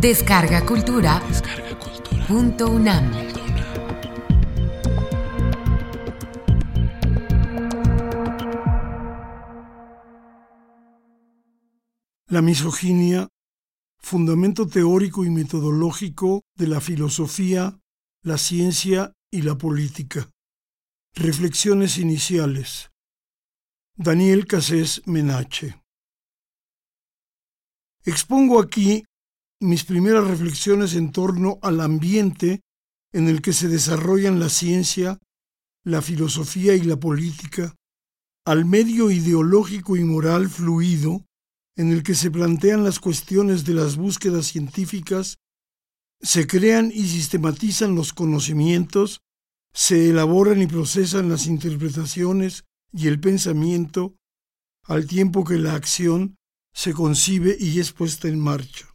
Descarga Cultura. Punto UNAM. La misoginia, fundamento teórico y metodológico de la filosofía, la ciencia y la política. Reflexiones iniciales. Daniel Casés Menache. Expongo aquí mis primeras reflexiones en torno al ambiente en el que se desarrollan la ciencia, la filosofía y la política, al medio ideológico y moral fluido en el que se plantean las cuestiones de las búsquedas científicas, se crean y sistematizan los conocimientos, se elaboran y procesan las interpretaciones y el pensamiento, al tiempo que la acción se concibe y es puesta en marcha.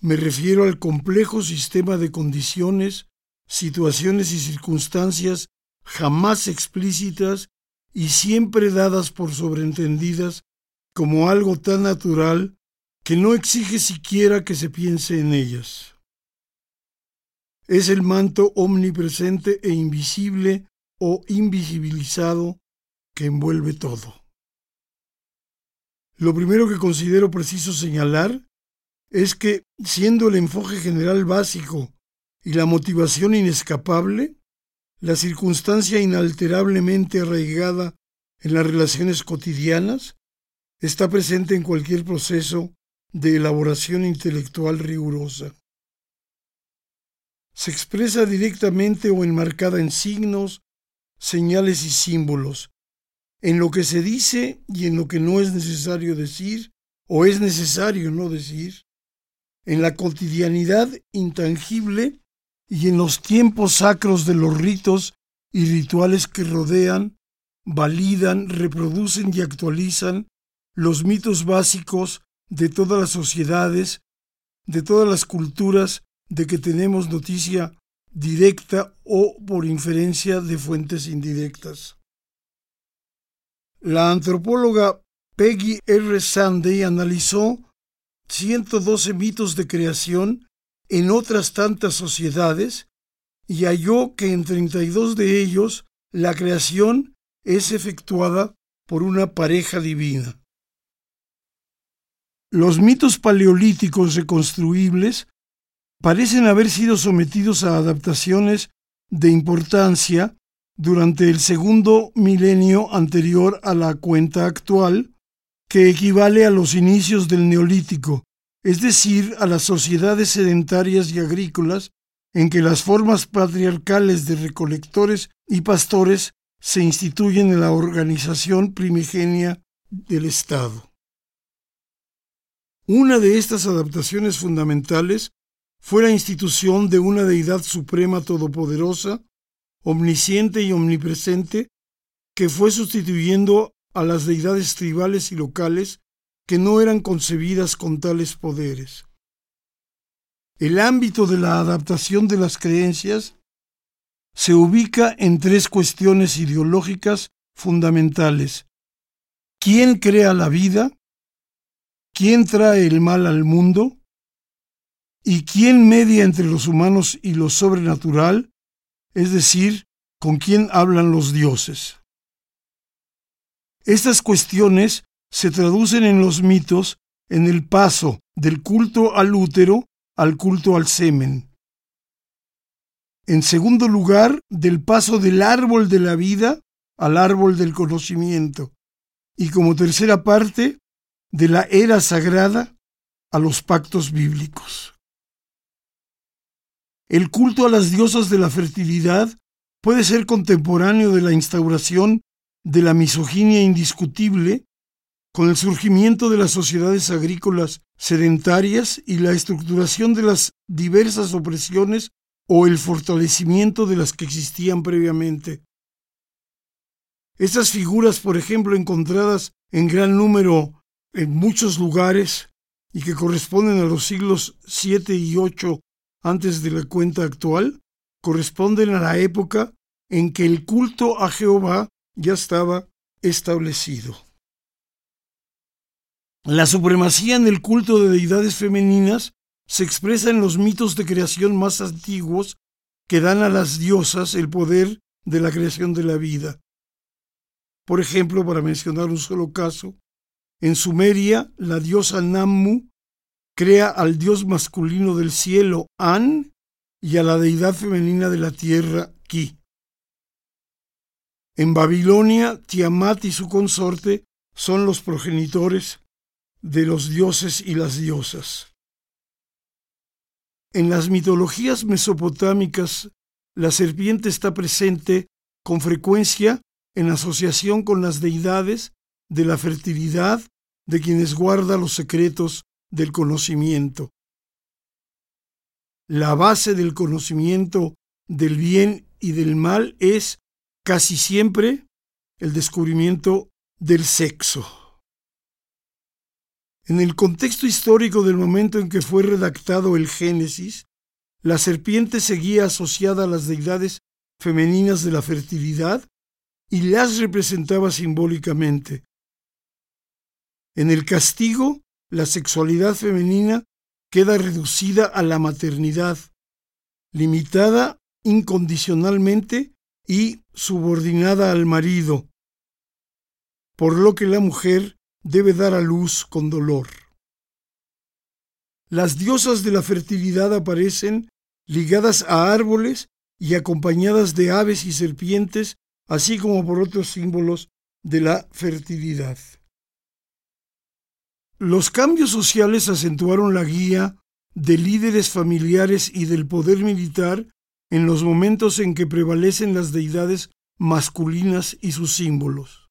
Me refiero al complejo sistema de condiciones, situaciones y circunstancias jamás explícitas y siempre dadas por sobreentendidas como algo tan natural que no exige siquiera que se piense en ellas. Es el manto omnipresente e invisible o invisibilizado que envuelve todo. Lo primero que considero preciso señalar es que, siendo el enfoque general básico y la motivación inescapable, la circunstancia inalterablemente arraigada en las relaciones cotidianas está presente en cualquier proceso de elaboración intelectual rigurosa. Se expresa directamente o enmarcada en signos, señales y símbolos, en lo que se dice y en lo que no es necesario decir o es necesario no decir, en la cotidianidad intangible y en los tiempos sacros de los ritos y rituales que rodean, validan, reproducen y actualizan los mitos básicos de todas las sociedades, de todas las culturas de que tenemos noticia directa o por inferencia de fuentes indirectas. La antropóloga Peggy R. Sandy analizó 112 mitos de creación en otras tantas sociedades y halló que en 32 de ellos la creación es efectuada por una pareja divina. Los mitos paleolíticos reconstruibles parecen haber sido sometidos a adaptaciones de importancia durante el segundo milenio anterior a la cuenta actual, que equivale a los inicios del neolítico, es decir, a las sociedades sedentarias y agrícolas en que las formas patriarcales de recolectores y pastores se instituyen en la organización primigenia del Estado. Una de estas adaptaciones fundamentales fue la institución de una deidad suprema todopoderosa, omnisciente y omnipresente, que fue sustituyendo a las deidades tribales y locales que no eran concebidas con tales poderes. El ámbito de la adaptación de las creencias se ubica en tres cuestiones ideológicas fundamentales. ¿Quién crea la vida? ¿Quién trae el mal al mundo? ¿Y quién media entre los humanos y lo sobrenatural? Es decir, ¿con quién hablan los dioses? Estas cuestiones se traducen en los mitos en el paso del culto al útero al culto al semen. En segundo lugar, del paso del árbol de la vida al árbol del conocimiento. Y como tercera parte, de la era sagrada a los pactos bíblicos. El culto a las diosas de la fertilidad puede ser contemporáneo de la instauración de la misoginia indiscutible con el surgimiento de las sociedades agrícolas sedentarias y la estructuración de las diversas opresiones o el fortalecimiento de las que existían previamente. Estas figuras, por ejemplo, encontradas en gran número en muchos lugares y que corresponden a los siglos 7 y 8 antes de la cuenta actual, corresponden a la época en que el culto a Jehová ya estaba establecido. La supremacía en el culto de deidades femeninas se expresa en los mitos de creación más antiguos que dan a las diosas el poder de la creación de la vida. Por ejemplo, para mencionar un solo caso, en Sumeria la diosa Nammu crea al dios masculino del cielo An y a la deidad femenina de la tierra Ki. En Babilonia, Tiamat y su consorte son los progenitores de los dioses y las diosas. En las mitologías mesopotámicas, la serpiente está presente con frecuencia en asociación con las deidades de la fertilidad de quienes guarda los secretos del conocimiento. La base del conocimiento del bien y del mal es casi siempre el descubrimiento del sexo. En el contexto histórico del momento en que fue redactado el Génesis, la serpiente seguía asociada a las deidades femeninas de la fertilidad y las representaba simbólicamente. En el castigo, la sexualidad femenina queda reducida a la maternidad, limitada incondicionalmente y subordinada al marido, por lo que la mujer debe dar a luz con dolor. Las diosas de la fertilidad aparecen ligadas a árboles y acompañadas de aves y serpientes, así como por otros símbolos de la fertilidad. Los cambios sociales acentuaron la guía de líderes familiares y del poder militar en los momentos en que prevalecen las deidades masculinas y sus símbolos.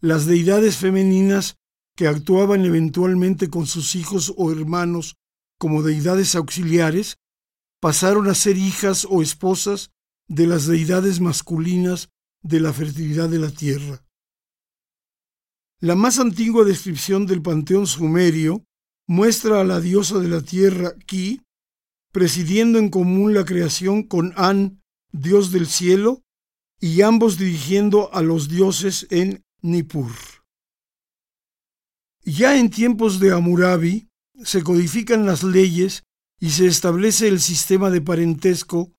Las deidades femeninas que actuaban eventualmente con sus hijos o hermanos como deidades auxiliares pasaron a ser hijas o esposas de las deidades masculinas de la fertilidad de la tierra. La más antigua descripción del panteón sumerio muestra a la diosa de la tierra, Ki, presidiendo en común la creación con An, dios del cielo, y ambos dirigiendo a los dioses en Nippur. Ya en tiempos de Hammurabi se codifican las leyes y se establece el sistema de parentesco,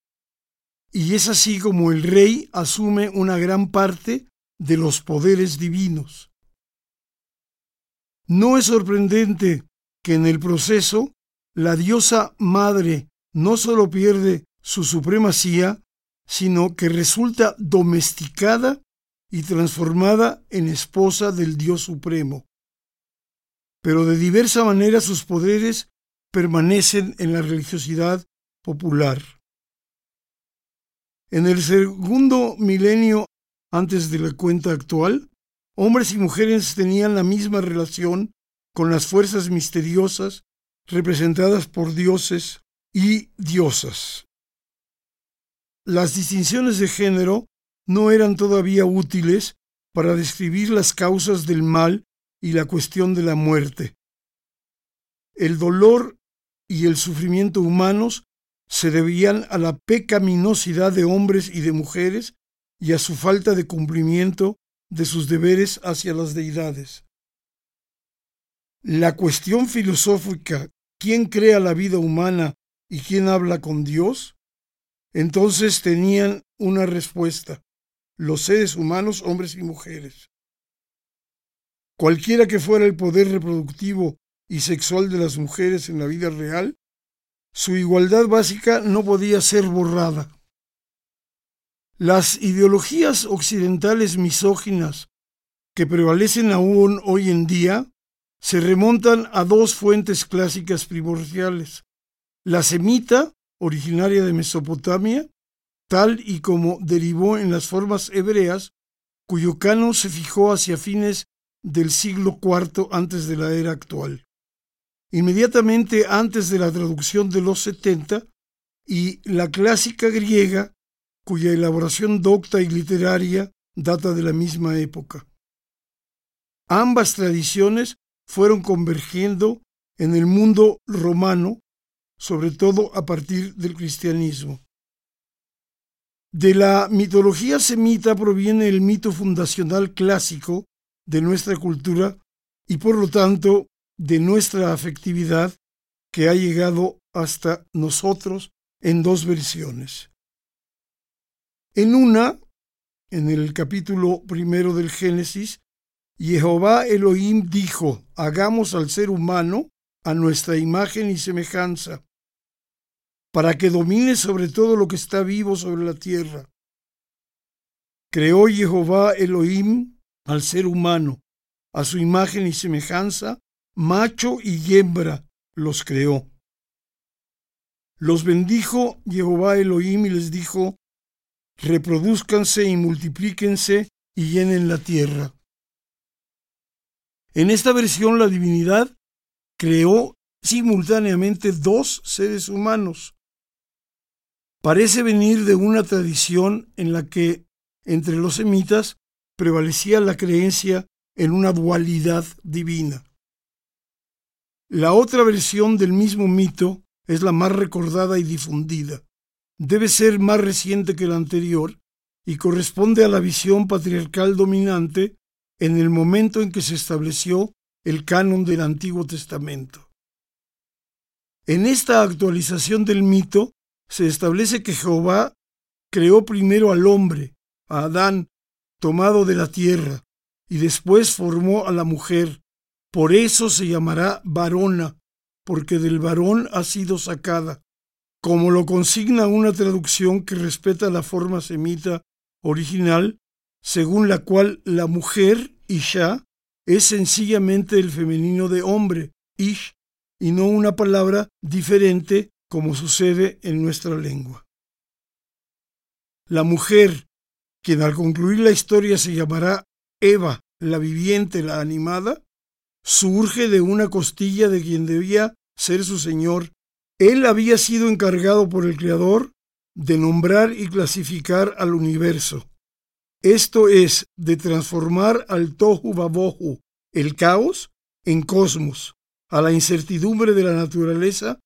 y es así como el rey asume una gran parte de los poderes divinos. No es sorprendente que en el proceso la diosa madre no solo pierde su supremacía, sino que resulta domesticada y transformada en esposa del Dios Supremo. Pero de diversa manera sus poderes permanecen en la religiosidad popular. En el segundo milenio antes de la cuenta actual, Hombres y mujeres tenían la misma relación con las fuerzas misteriosas representadas por dioses y diosas. Las distinciones de género no eran todavía útiles para describir las causas del mal y la cuestión de la muerte. El dolor y el sufrimiento humanos se debían a la pecaminosidad de hombres y de mujeres y a su falta de cumplimiento de sus deberes hacia las deidades. La cuestión filosófica, ¿quién crea la vida humana y quién habla con Dios? Entonces tenían una respuesta, los seres humanos, hombres y mujeres. Cualquiera que fuera el poder reproductivo y sexual de las mujeres en la vida real, su igualdad básica no podía ser borrada. Las ideologías occidentales misóginas que prevalecen aún hoy en día se remontan a dos fuentes clásicas primordiales. La semita, originaria de Mesopotamia, tal y como derivó en las formas hebreas, cuyo canon se fijó hacia fines del siglo IV antes de la era actual. Inmediatamente antes de la traducción de los setenta, y la clásica griega cuya elaboración docta y literaria data de la misma época. Ambas tradiciones fueron convergiendo en el mundo romano, sobre todo a partir del cristianismo. De la mitología semita proviene el mito fundacional clásico de nuestra cultura y por lo tanto de nuestra afectividad que ha llegado hasta nosotros en dos versiones. En una, en el capítulo primero del Génesis, Jehová Elohim dijo, hagamos al ser humano a nuestra imagen y semejanza, para que domine sobre todo lo que está vivo sobre la tierra. Creó Jehová Elohim al ser humano, a su imagen y semejanza, macho y hembra los creó. Los bendijo Jehová Elohim y les dijo, reproduzcanse y multiplíquense y llenen la tierra. En esta versión la divinidad creó simultáneamente dos seres humanos. Parece venir de una tradición en la que entre los semitas prevalecía la creencia en una dualidad divina. La otra versión del mismo mito es la más recordada y difundida. Debe ser más reciente que la anterior y corresponde a la visión patriarcal dominante en el momento en que se estableció el canon del Antiguo Testamento. En esta actualización del mito se establece que Jehová creó primero al hombre, a Adán, tomado de la tierra, y después formó a la mujer. Por eso se llamará varona, porque del varón ha sido sacada, como lo consigna una traducción que respeta la forma semita original, según la cual la mujer, Isha, es sencillamente el femenino de hombre, Ish, y no una palabra diferente como sucede en nuestra lengua. La mujer, quien al concluir la historia se llamará Eva, la viviente, la animada, surge de una costilla de quien debía ser su señor. Él había sido encargado por el Creador de nombrar y clasificar al universo. Esto es, de transformar al tohu babohu, el caos, en cosmos, a la incertidumbre de la naturaleza,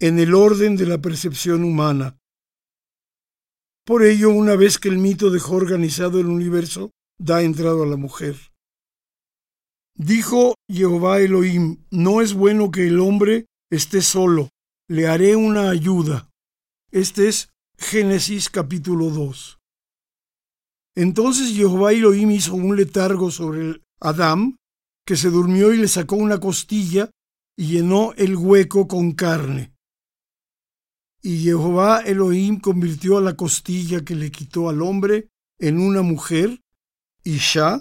en el orden de la percepción humana. Por ello, una vez que el mito dejó organizado el universo, da entrado a la mujer. Dijo Jehová Elohim, no es bueno que el hombre esté solo, le haré una ayuda. Este es Génesis capítulo 2. Entonces Jehová Elohim hizo un letargo sobre Adán, que se durmió y le sacó una costilla y llenó el hueco con carne. Y Jehová Elohim convirtió a la costilla que le quitó al hombre en una mujer, Isha,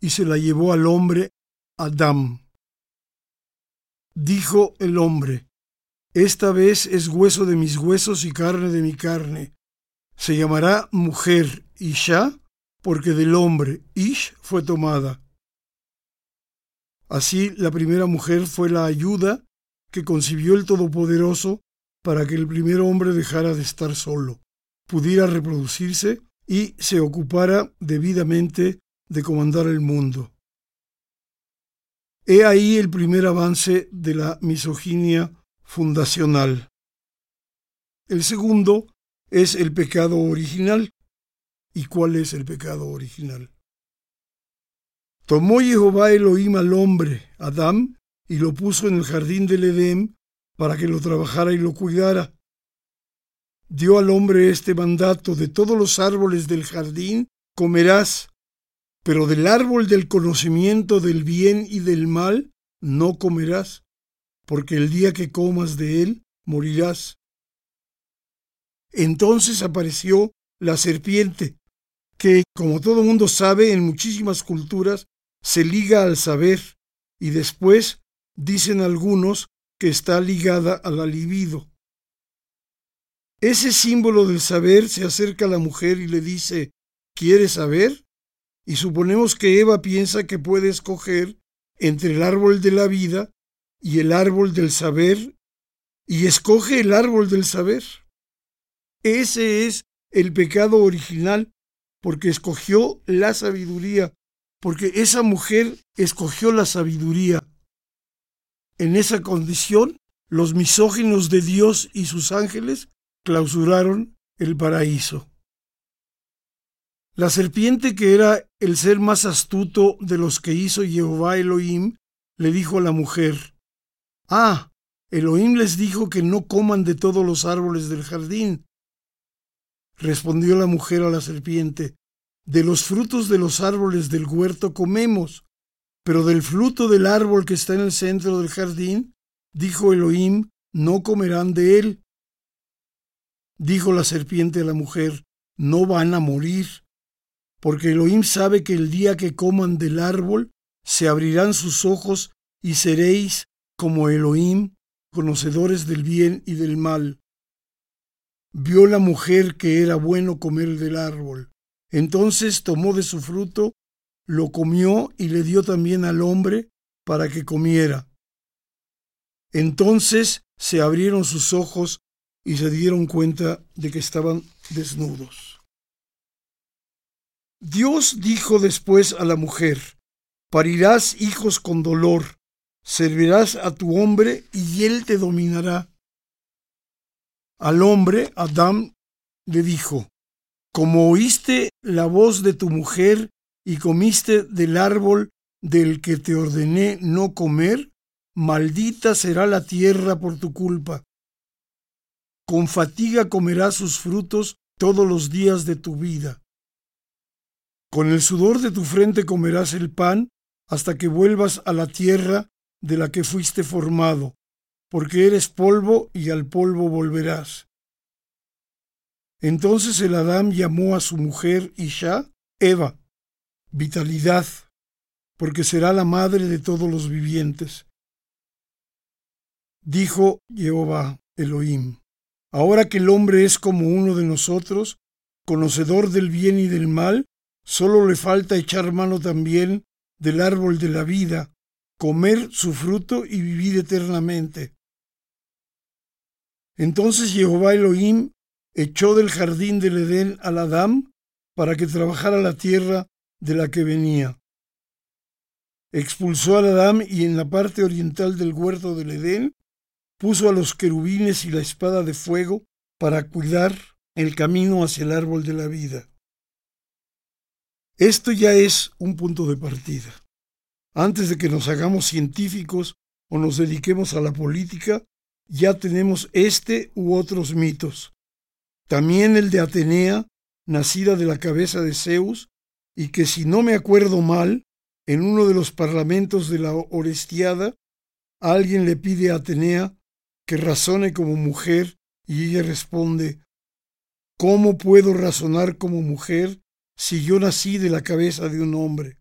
y se la llevó al hombre Adam. Dijo el hombre, Esta vez es hueso de mis huesos y carne de mi carne. Se llamará mujer Isha, porque del hombre Ish fue tomada. Así la primera mujer fue la ayuda que concibió el Todopoderoso para que el primer hombre dejara de estar solo, pudiera reproducirse y se ocupara debidamente de comandar el mundo. He ahí el primer avance de la misoginia fundacional. El segundo es el pecado original. ¿Y cuál es el pecado original? Tomó Jehová Elohim al hombre, Adán, y lo puso en el jardín del Edén para que lo trabajara y lo cuidara. Dio al hombre este mandato, de todos los árboles del jardín comerás, pero del árbol del conocimiento del bien y del mal no comerás, porque el día que comas de él morirás. Entonces apareció la serpiente, que, como todo mundo sabe, en muchísimas culturas se liga al saber, y después dicen algunos que está ligada al libido. Ese símbolo del saber se acerca a la mujer y le dice, ¿Quieres saber? y suponemos que Eva piensa que puede escoger entre el árbol de la vida y el árbol del saber, y escoge el árbol del saber. Ese es el pecado original, porque escogió la sabiduría, porque esa mujer escogió la sabiduría. En esa condición, los misóginos de Dios y sus ángeles clausuraron el paraíso. La serpiente, que era el ser más astuto de los que hizo Jehová Elohim, le dijo a la mujer, Ah, Elohim les dijo que no coman de todos los árboles del jardín. Respondió la mujer a la serpiente, De los frutos de los árboles del huerto comemos, pero del fruto del árbol que está en el centro del jardín, dijo Elohim, no comerán de él. Dijo la serpiente a la mujer, no van a morir, porque Elohim sabe que el día que coman del árbol, se abrirán sus ojos y seréis como Elohim, conocedores del bien y del mal. Vio la mujer que era bueno comer del árbol. Entonces tomó de su fruto, lo comió y le dio también al hombre para que comiera. Entonces se abrieron sus ojos y se dieron cuenta de que estaban desnudos. Dios dijo después a la mujer, parirás hijos con dolor, servirás a tu hombre y él te dominará. Al hombre, Adán le dijo, como oíste la voz de tu mujer y comiste del árbol del que te ordené no comer, maldita será la tierra por tu culpa. Con fatiga comerás sus frutos todos los días de tu vida. Con el sudor de tu frente comerás el pan hasta que vuelvas a la tierra de la que fuiste formado, porque eres polvo y al polvo volverás. Entonces el Adán llamó a su mujer Isha Eva, vitalidad, porque será la madre de todos los vivientes. Dijo Jehová Elohim, ahora que el hombre es como uno de nosotros, conocedor del bien y del mal, solo le falta echar mano también del árbol de la vida, comer su fruto y vivir eternamente. Entonces Jehová Elohim echó del jardín del Edén al Adán para que trabajara la tierra de la que venía. Expulsó al Adán y en la parte oriental del huerto del Edén puso a los querubines y la espada de fuego para cuidar el camino hacia el árbol de la vida. Esto ya es un punto de partida. Antes de que nos hagamos científicos o nos dediquemos a la política, ya tenemos este u otros mitos. También el de Atenea, nacida de la cabeza de Zeus, y que si no me acuerdo mal, en uno de los parlamentos de la Orestiada, alguien le pide a Atenea que razone como mujer y ella responde, ¿Cómo puedo razonar como mujer si yo nací de la cabeza de un hombre?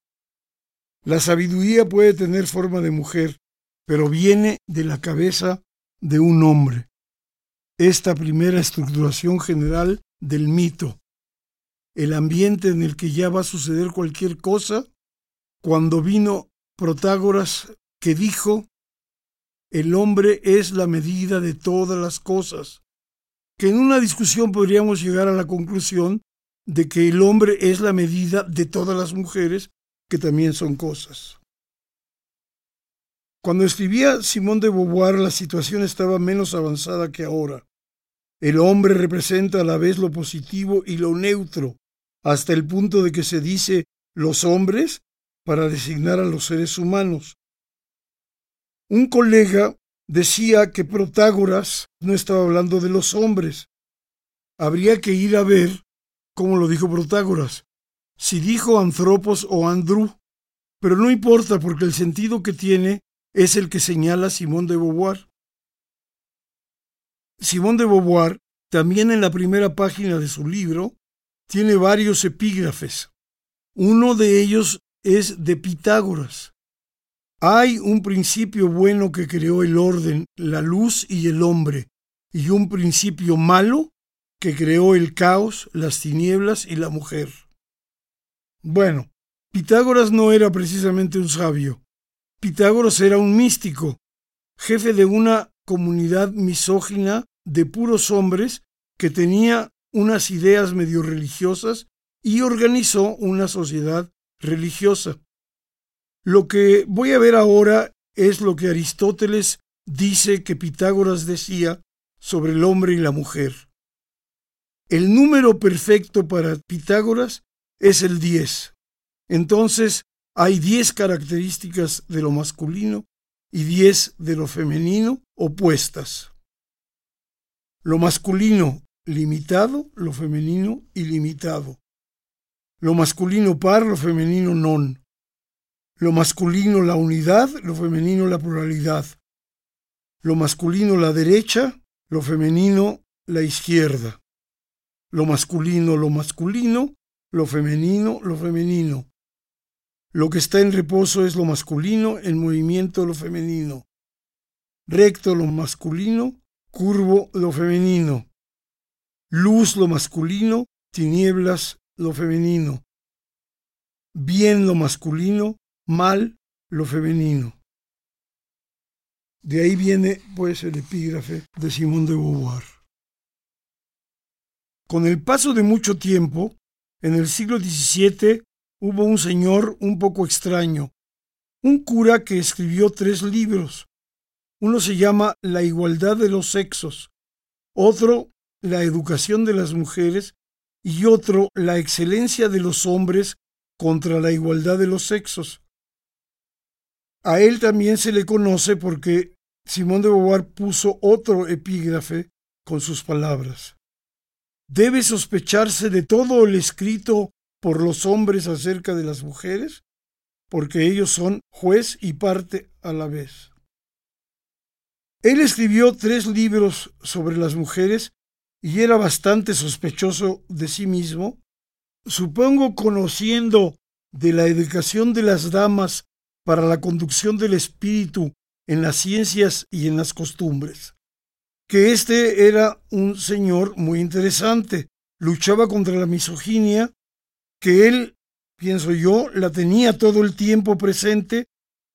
La sabiduría puede tener forma de mujer, pero viene de la cabeza de un hombre. Esta primera estructuración general del mito, el ambiente en el que ya va a suceder cualquier cosa, cuando vino Protágoras que dijo el hombre es la medida de todas las cosas, que en una discusión podríamos llegar a la conclusión de que el hombre es la medida de todas las mujeres, que también son cosas. Cuando escribía Simón de Beauvoir la situación estaba menos avanzada que ahora. El hombre representa a la vez lo positivo y lo neutro, hasta el punto de que se dice los hombres para designar a los seres humanos, un colega decía que Protágoras no estaba hablando de los hombres. Habría que ir a ver cómo lo dijo Protágoras, si dijo Anthropos o Andrew, pero no importa porque el sentido que tiene es el que señala Simón de Beauvoir. Simón de Beauvoir, también en la primera página de su libro, tiene varios epígrafes. Uno de ellos es de Pitágoras, hay un principio bueno que creó el orden, la luz y el hombre, y un principio malo que creó el caos, las tinieblas y la mujer. Bueno, Pitágoras no era precisamente un sabio. Pitágoras era un místico, jefe de una comunidad misógina de puros hombres que tenía unas ideas medio religiosas y organizó una sociedad religiosa. Lo que voy a ver ahora es lo que Aristóteles dice que Pitágoras decía sobre el hombre y la mujer. El número perfecto para Pitágoras es el 10. Entonces, hay diez características de lo masculino y diez de lo femenino opuestas. Lo masculino limitado, lo femenino ilimitado. Lo masculino par, lo femenino non. Lo masculino la unidad, lo femenino la pluralidad. Lo masculino la derecha, lo femenino la izquierda. Lo masculino lo masculino, lo femenino lo femenino. Lo que está en reposo es lo masculino, en movimiento lo femenino. Recto lo masculino, curvo lo femenino. Luz lo masculino, tinieblas lo femenino. Bien lo masculino, mal lo femenino. De ahí viene pues el epígrafe de Simón de Beauvoir. Con el paso de mucho tiempo, en el siglo XVII hubo un señor un poco extraño, un cura que escribió tres libros. Uno se llama La igualdad de los sexos, otro La educación de las mujeres y otro La excelencia de los hombres contra la igualdad de los sexos. A él también se le conoce porque Simón de Beauvoir puso otro epígrafe con sus palabras. Debe sospecharse de todo el escrito por los hombres acerca de las mujeres, porque ellos son juez y parte a la vez. Él escribió tres libros sobre las mujeres y era bastante sospechoso de sí mismo, supongo conociendo de la educación de las damas para la conducción del espíritu en las ciencias y en las costumbres, que este era un señor muy interesante, luchaba contra la misoginia que él, pienso yo, la tenía todo el tiempo presente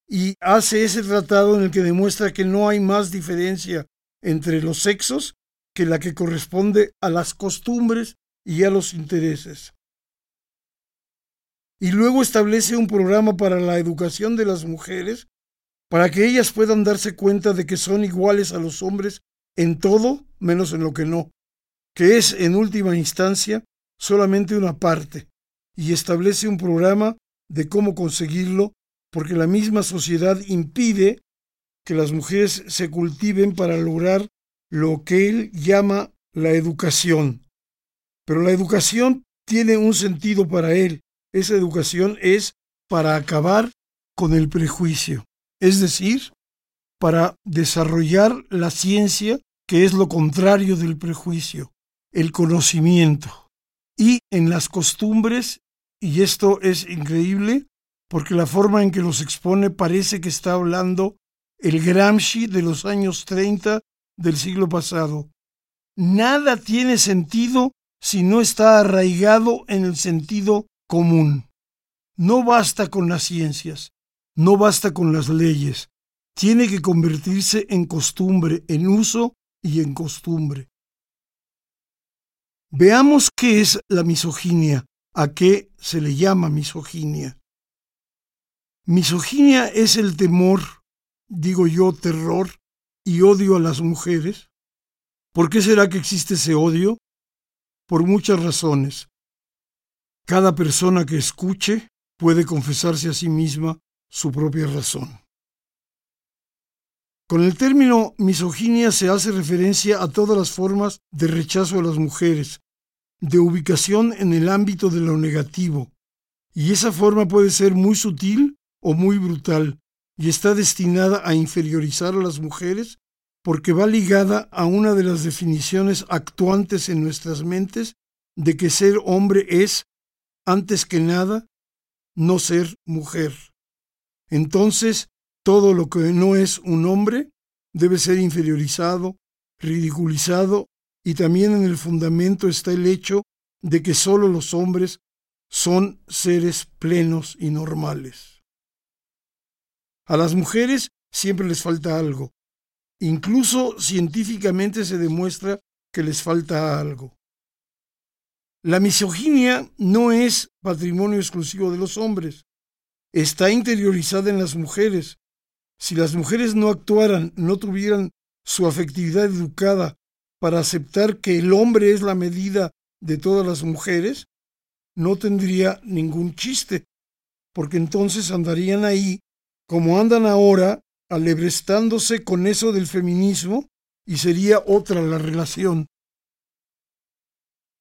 y hace ese tratado en el que demuestra que no hay más diferencia entre los sexos que la que corresponde a las costumbres y a los intereses. Y luego establece un programa para la educación de las mujeres para que ellas puedan darse cuenta de que son iguales a los hombres en todo menos en lo que no, que es en última instancia solamente una parte, y establece un programa de cómo conseguirlo porque la misma sociedad impide que las mujeres se cultiven para lograr lo que él llama la educación. Pero la educación tiene un sentido para él. Esa educación es para acabar con el prejuicio, es decir, para desarrollar la ciencia, que es lo contrario del prejuicio, el conocimiento. Y en las costumbres y esto es increíble porque la forma en que los expone parece que está hablando el Gramsci de los años 30 del siglo pasado. Nada tiene sentido si no está arraigado en el sentido común. No basta con las ciencias, no basta con las leyes, tiene que convertirse en costumbre, en uso y en costumbre. Veamos qué es la misoginia ¿A qué se le llama misoginia? Misoginia es el temor, digo yo, terror y odio a las mujeres. ¿Por qué será que existe ese odio? Por muchas razones. Cada persona que escuche puede confesarse a sí misma su propia razón. Con el término misoginia se hace referencia a todas las formas de rechazo a las mujeres, de ubicación en el ámbito de lo negativo, y esa forma puede ser muy sutil o muy brutal, y está destinada a inferiorizar a las mujeres porque va ligada a una de las definiciones actuantes en nuestras mentes de que ser hombre es, antes que nada, no ser mujer. Entonces, todo lo que no es un hombre debe ser inferiorizado, ridiculizado y también en el fundamento está el hecho de que sólo los hombres son seres plenos y normales. A las mujeres siempre les falta algo. Incluso científicamente se demuestra que les falta algo. La misoginia no es patrimonio exclusivo de los hombres. Está interiorizada en las mujeres. Si las mujeres no actuaran, no tuvieran su afectividad educada para aceptar que el hombre es la medida de todas las mujeres, no tendría ningún chiste. porque entonces andarían ahí como andan ahora, alebrestándose con eso del feminismo, y sería otra la relación.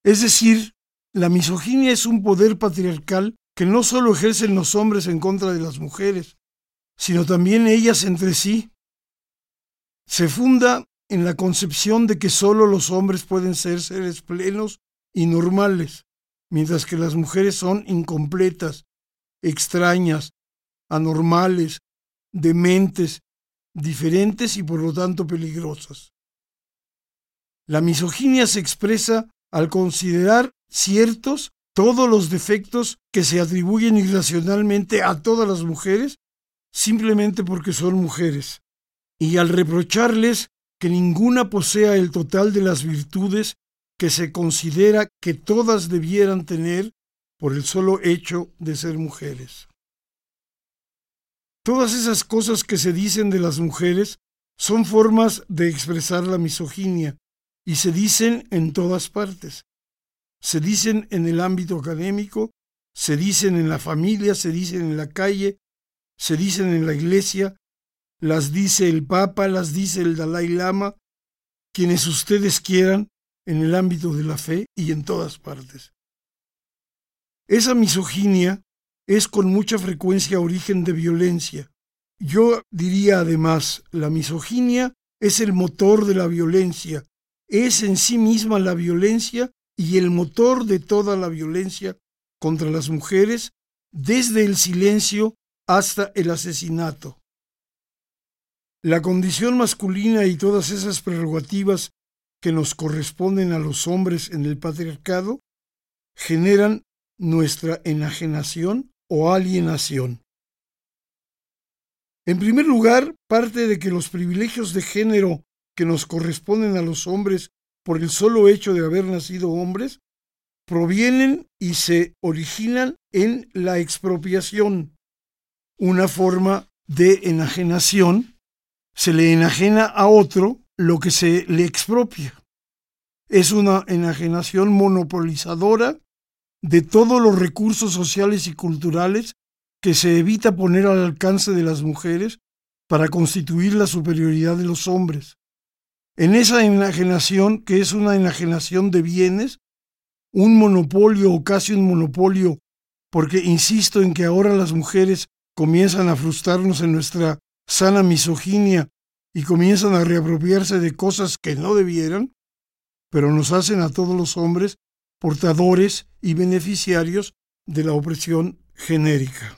Es decir, la misoginia es un poder patriarcal que no solo ejercen los hombres en contra de las mujeres, sino también ellas entre sí. Se funda en la concepción de que solo los hombres pueden ser seres plenos y normales, mientras que las mujeres son incompletas, extrañas, anormales, dementes, diferentes y por lo tanto peligrosas. La misoginia se expresa al considerar ciertos todos los defectos que se atribuyen irracionalmente a todas las mujeres simplemente porque son mujeres, y al reprocharles que ninguna posea el total de las virtudes que se considera que todas debieran tener por el solo hecho de ser mujeres. Todas esas cosas que se dicen de las mujeres son formas de expresar la misoginia y se dicen en todas partes. Se dicen en el ámbito académico, se dicen en la familia, se dicen en la calle, se dicen en la iglesia, las dice el Papa, las dice el Dalai Lama, quienes ustedes quieran en el ámbito de la fe y en todas partes. Esa misoginia es con mucha frecuencia origen de violencia. Yo diría además, la misoginia es el motor de la violencia, es en sí misma la violencia y el motor de toda la violencia contra las mujeres, desde el silencio hasta el asesinato. La condición masculina y todas esas prerrogativas que nos corresponden a los hombres en el patriarcado generan nuestra enajenación o alienación. En primer lugar, parte de que los privilegios de género que nos corresponden a los hombres por el solo hecho de haber nacido hombres provienen y se originan en la expropiación, una forma de enajenación. Se le enajena a otro lo que se le expropia. Es una enajenación monopolizadora de todos los recursos sociales y culturales que se evita poner al alcance de las mujeres para constituir la superioridad de los hombres. En esa enajenación, que es una enajenación de bienes, un monopolio o casi un monopolio, porque insisto en que ahora las mujeres comienzan a frustrarnos en nuestra sana misoginia y comienzan a reapropiarse de cosas que no debieran, pero nos hacen a todos los hombres portadores y beneficiarios de la opresión genérica.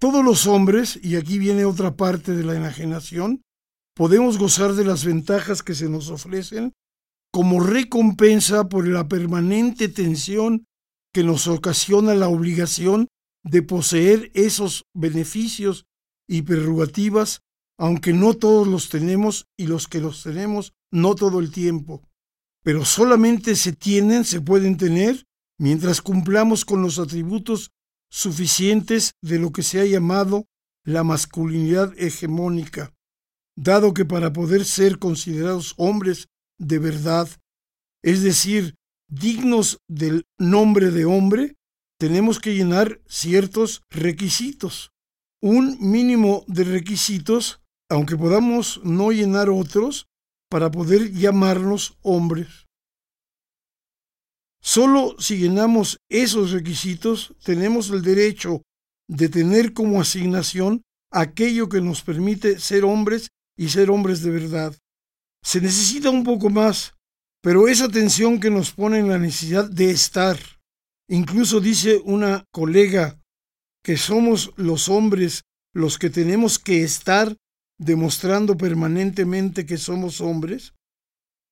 Todos los hombres, y aquí viene otra parte de la enajenación, podemos gozar de las ventajas que se nos ofrecen como recompensa por la permanente tensión que nos ocasiona la obligación de poseer esos beneficios y prerrogativas, aunque no todos los tenemos y los que los tenemos no todo el tiempo. Pero solamente se tienen, se pueden tener, mientras cumplamos con los atributos suficientes de lo que se ha llamado la masculinidad hegemónica, dado que para poder ser considerados hombres de verdad, es decir, dignos del nombre de hombre, tenemos que llenar ciertos requisitos. Un mínimo de requisitos, aunque podamos no llenar otros, para poder llamarnos hombres. Solo si llenamos esos requisitos tenemos el derecho de tener como asignación aquello que nos permite ser hombres y ser hombres de verdad. Se necesita un poco más, pero esa tensión que nos pone en la necesidad de estar. Incluso dice una colega que somos los hombres los que tenemos que estar demostrando permanentemente que somos hombres,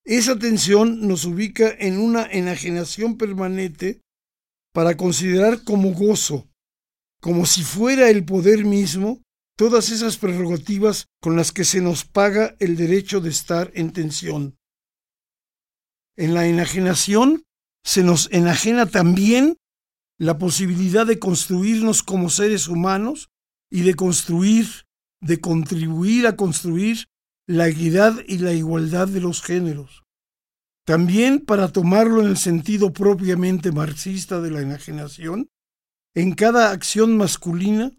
esa tensión nos ubica en una enajenación permanente para considerar como gozo, como si fuera el poder mismo, todas esas prerrogativas con las que se nos paga el derecho de estar en tensión. En la enajenación se nos enajena también la posibilidad de construirnos como seres humanos y de construir de contribuir a construir la equidad y la igualdad de los géneros. También para tomarlo en el sentido propiamente marxista de la enajenación, en cada acción masculina,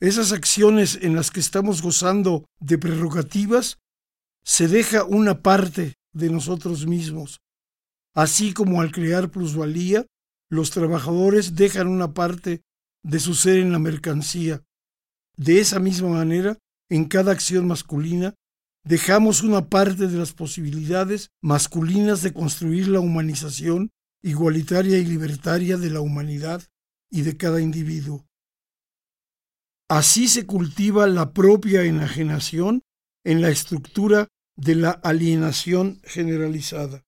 esas acciones en las que estamos gozando de prerrogativas, se deja una parte de nosotros mismos. Así como al crear plusvalía, los trabajadores dejan una parte de su ser en la mercancía. De esa misma manera, en cada acción masculina, dejamos una parte de las posibilidades masculinas de construir la humanización igualitaria y libertaria de la humanidad y de cada individuo. Así se cultiva la propia enajenación en la estructura de la alienación generalizada.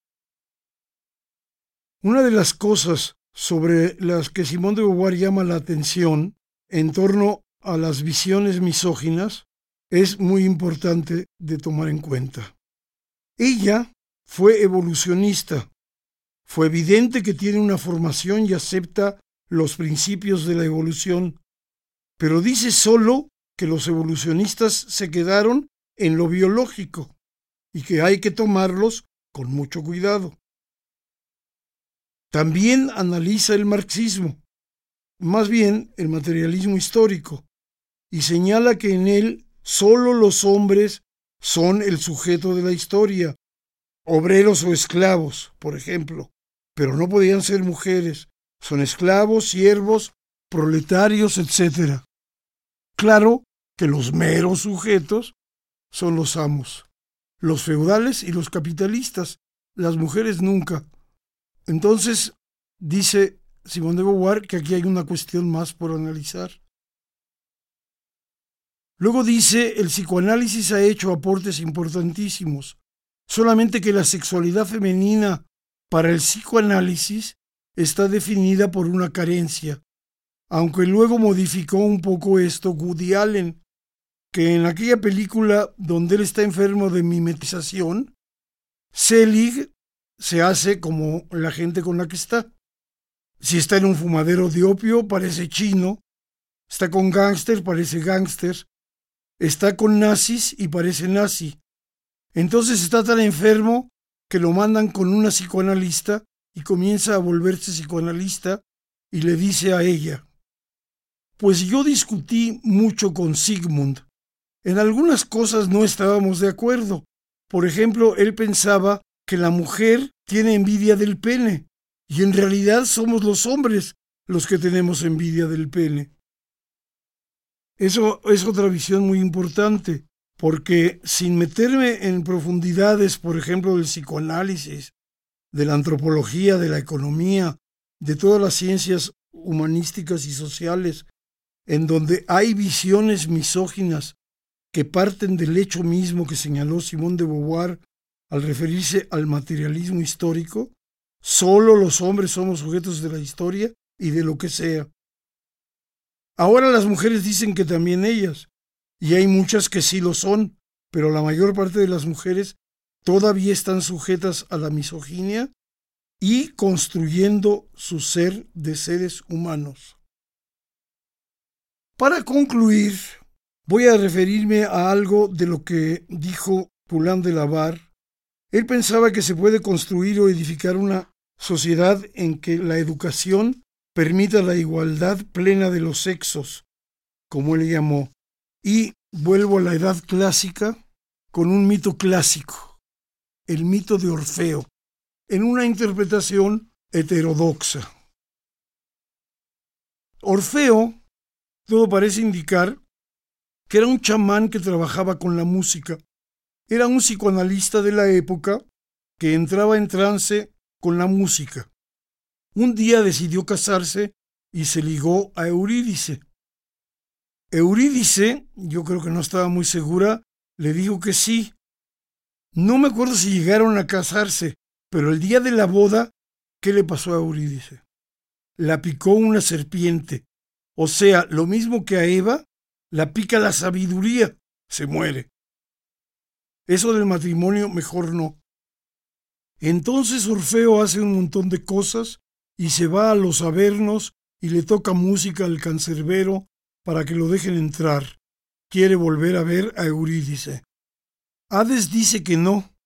Una de las cosas sobre las que Simón de Beauvoir llama la atención en torno a las visiones misóginas es muy importante de tomar en cuenta. Ella fue evolucionista. Fue evidente que tiene una formación y acepta los principios de la evolución, pero dice solo que los evolucionistas se quedaron en lo biológico y que hay que tomarlos con mucho cuidado. También analiza el marxismo, más bien el materialismo histórico, y señala que en él sólo los hombres son el sujeto de la historia, obreros o esclavos, por ejemplo, pero no podían ser mujeres, son esclavos, siervos, proletarios, etc. Claro que los meros sujetos son los amos, los feudales y los capitalistas, las mujeres nunca. Entonces, dice Simón de Beauvoir que aquí hay una cuestión más por analizar. Luego dice, el psicoanálisis ha hecho aportes importantísimos, solamente que la sexualidad femenina para el psicoanálisis está definida por una carencia, aunque luego modificó un poco esto Woody Allen, que en aquella película donde él está enfermo de mimetización, Selig se hace como la gente con la que está. Si está en un fumadero de opio, parece chino. Está con gángster, parece gángster. Está con nazis y parece nazi. Entonces está tan enfermo que lo mandan con una psicoanalista y comienza a volverse psicoanalista y le dice a ella, pues yo discutí mucho con Sigmund. En algunas cosas no estábamos de acuerdo. Por ejemplo, él pensaba que la mujer tiene envidia del pene, y en realidad somos los hombres los que tenemos envidia del pene. Eso es otra visión muy importante, porque sin meterme en profundidades, por ejemplo, del psicoanálisis, de la antropología, de la economía, de todas las ciencias humanísticas y sociales, en donde hay visiones misóginas que parten del hecho mismo que señaló Simón de Beauvoir al referirse al materialismo histórico, solo los hombres somos sujetos de la historia y de lo que sea. Ahora las mujeres dicen que también ellas, y hay muchas que sí lo son, pero la mayor parte de las mujeres todavía están sujetas a la misoginia y construyendo su ser de seres humanos. Para concluir, voy a referirme a algo de lo que dijo Poulain de Lavar él pensaba que se puede construir o edificar una sociedad en que la educación permita la igualdad plena de los sexos, como él llamó, y vuelvo a la edad clásica con un mito clásico, el mito de Orfeo, en una interpretación heterodoxa. Orfeo, todo parece indicar que era un chamán que trabajaba con la música era un psicoanalista de la época que entraba en trance con la música. Un día decidió casarse y se ligó a Eurídice. Eurídice, yo creo que no estaba muy segura, le dijo que sí. No me acuerdo si llegaron a casarse, pero el día de la boda, ¿qué le pasó a Eurídice? La picó una serpiente. O sea, lo mismo que a Eva, la pica la sabiduría, se muere. Eso del matrimonio mejor no. Entonces Orfeo hace un montón de cosas y se va a los Avernos y le toca música al cancerbero para que lo dejen entrar. Quiere volver a ver a Eurídice. Hades dice que no,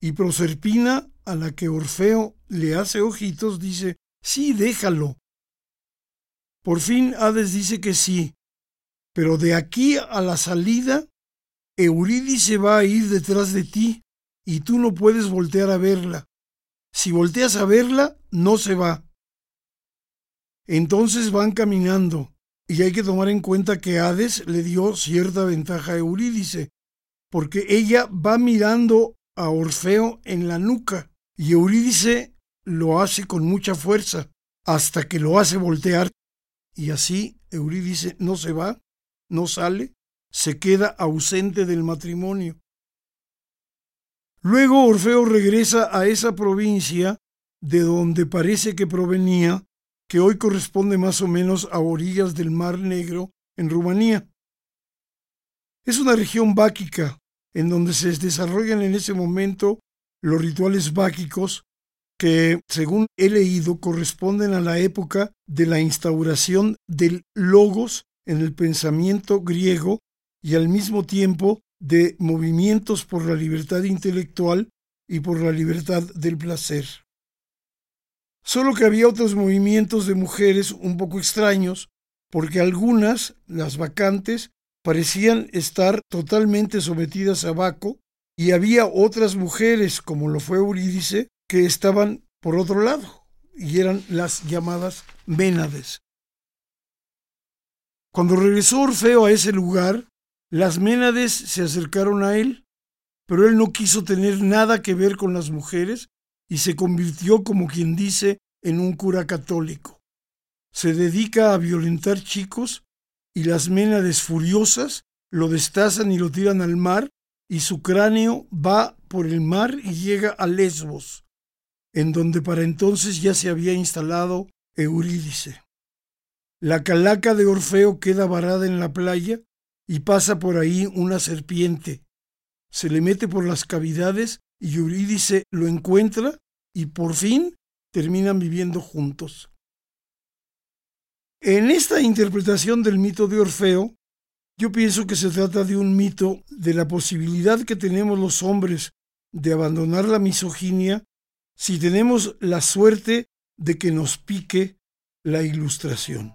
y Proserpina, a la que Orfeo le hace ojitos, dice, sí, déjalo. Por fin Hades dice que sí, pero de aquí a la salida, Eurídice va a ir detrás de ti y tú no puedes voltear a verla. Si volteas a verla, no se va. Entonces van caminando, y hay que tomar en cuenta que Hades le dio cierta ventaja a Eurídice, porque ella va mirando a Orfeo en la nuca, y Eurídice lo hace con mucha fuerza, hasta que lo hace voltear, y así Eurídice no se va, no sale, se queda ausente del matrimonio. Luego Orfeo regresa a esa provincia de donde parece que provenía, que hoy corresponde más o menos a orillas del Mar Negro, en Rumanía. Es una región báquica, en donde se desarrollan en ese momento los rituales báquicos que, según he leído, corresponden a la época de la instauración del logos en el pensamiento griego y al mismo tiempo de movimientos por la libertad intelectual y por la libertad del placer. Solo que había otros movimientos de mujeres un poco extraños, porque algunas, las vacantes, parecían estar totalmente sometidas a Baco, y había otras mujeres, como lo fue Eurídice, que estaban por otro lado, y eran las llamadas Ménades. Cuando regresó Orfeo a ese lugar, las Ménades se acercaron a él, pero él no quiso tener nada que ver con las mujeres y se convirtió, como quien dice, en un cura católico. Se dedica a violentar chicos y las Ménades furiosas lo destazan y lo tiran al mar y su cráneo va por el mar y llega a Lesbos, en donde para entonces ya se había instalado Eurídice. La calaca de Orfeo queda varada en la playa y pasa por ahí una serpiente. Se le mete por las cavidades y Eurídice lo encuentra y por fin terminan viviendo juntos. En esta interpretación del mito de Orfeo, yo pienso que se trata de un mito de la posibilidad que tenemos los hombres de abandonar la misoginia si tenemos la suerte de que nos pique la ilustración.